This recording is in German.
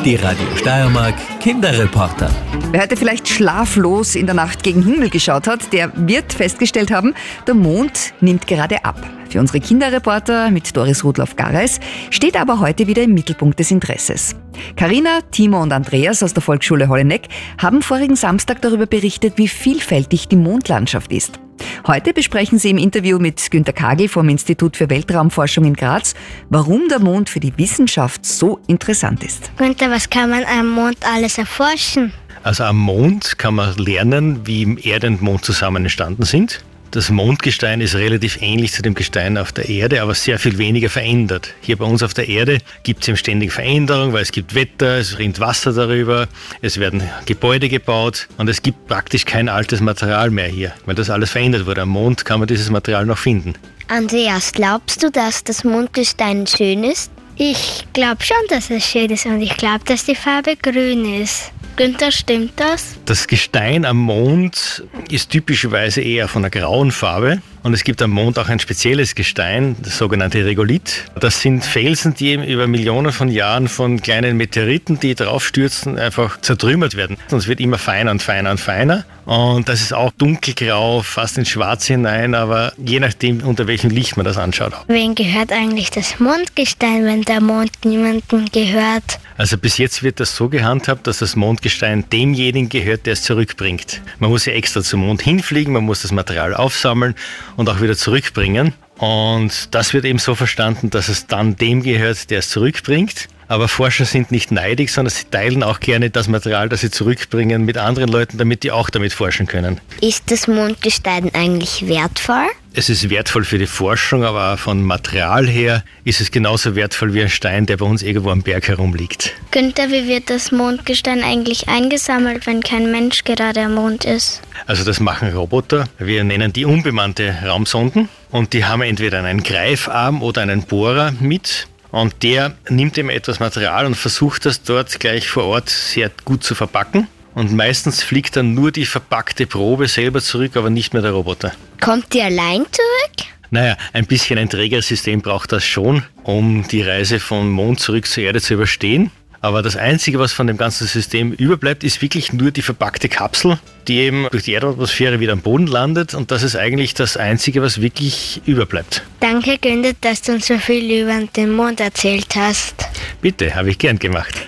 Die Radio Steiermark Kinderreporter. Wer heute vielleicht schlaflos in der Nacht gegen Himmel geschaut hat, der wird festgestellt haben, der Mond nimmt gerade ab. Für unsere Kinderreporter mit Doris Rudloff-Gareis steht aber heute wieder im Mittelpunkt des Interesses. Karina, Timo und Andreas aus der Volksschule Holleneck haben vorigen Samstag darüber berichtet, wie vielfältig die Mondlandschaft ist. Heute besprechen sie im Interview mit Günter Kagel vom Institut für Weltraumforschung in Graz, warum der Mond für die Wissenschaft so interessant ist. Günther, was kann man am Mond alles erforschen? Also am Mond kann man lernen, wie Erde und Mond zusammen entstanden sind. Das Mondgestein ist relativ ähnlich zu dem Gestein auf der Erde, aber sehr viel weniger verändert. Hier bei uns auf der Erde gibt es eben ständig Veränderungen, weil es gibt Wetter, es rinnt Wasser darüber, es werden Gebäude gebaut und es gibt praktisch kein altes Material mehr hier, weil das alles verändert wurde. Am Mond kann man dieses Material noch finden. Andreas, glaubst du, dass das Mondgestein schön ist? Ich glaube schon, dass es schön ist und ich glaube, dass die Farbe grün ist. Günther, stimmt das? Das Gestein am Mond ist typischerweise eher von einer grauen Farbe. Und es gibt am Mond auch ein spezielles Gestein, das sogenannte Regolith. Das sind Felsen, die eben über Millionen von Jahren von kleinen Meteoriten, die draufstürzen, einfach zertrümmert werden. Und es wird immer feiner und feiner und feiner. Und das ist auch dunkelgrau, fast in Schwarz hinein, aber je nachdem, unter welchem Licht man das anschaut. Wen gehört eigentlich das Mondgestein, wenn der Mond niemandem gehört? Also bis jetzt wird das so gehandhabt, dass das Mondgestein demjenigen gehört, der es zurückbringt. Man muss ja extra zum Mond hinfliegen, man muss das Material aufsammeln und auch wieder zurückbringen. Und das wird eben so verstanden, dass es dann dem gehört, der es zurückbringt. Aber Forscher sind nicht neidig, sondern sie teilen auch gerne das Material, das sie zurückbringen, mit anderen Leuten, damit die auch damit forschen können. Ist das Mondgestein eigentlich wertvoll? Es ist wertvoll für die Forschung, aber von Material her ist es genauso wertvoll wie ein Stein, der bei uns irgendwo am Berg herumliegt. Günther, wie wird das Mondgestein eigentlich eingesammelt, wenn kein Mensch gerade am Mond ist? Also das machen Roboter. Wir nennen die unbemannte Raumsonden und die haben entweder einen Greifarm oder einen Bohrer mit. Und der nimmt eben etwas Material und versucht das dort gleich vor Ort sehr gut zu verpacken. Und meistens fliegt dann nur die verpackte Probe selber zurück, aber nicht mehr der Roboter. Kommt die allein zurück? Naja, ein bisschen ein Trägersystem braucht das schon, um die Reise vom Mond zurück zur Erde zu überstehen. Aber das Einzige, was von dem ganzen System überbleibt, ist wirklich nur die verpackte Kapsel, die eben durch die Erdatmosphäre wieder am Boden landet. Und das ist eigentlich das Einzige, was wirklich überbleibt. Danke, Günther, dass du uns so viel über den Mond erzählt hast. Bitte, habe ich gern gemacht.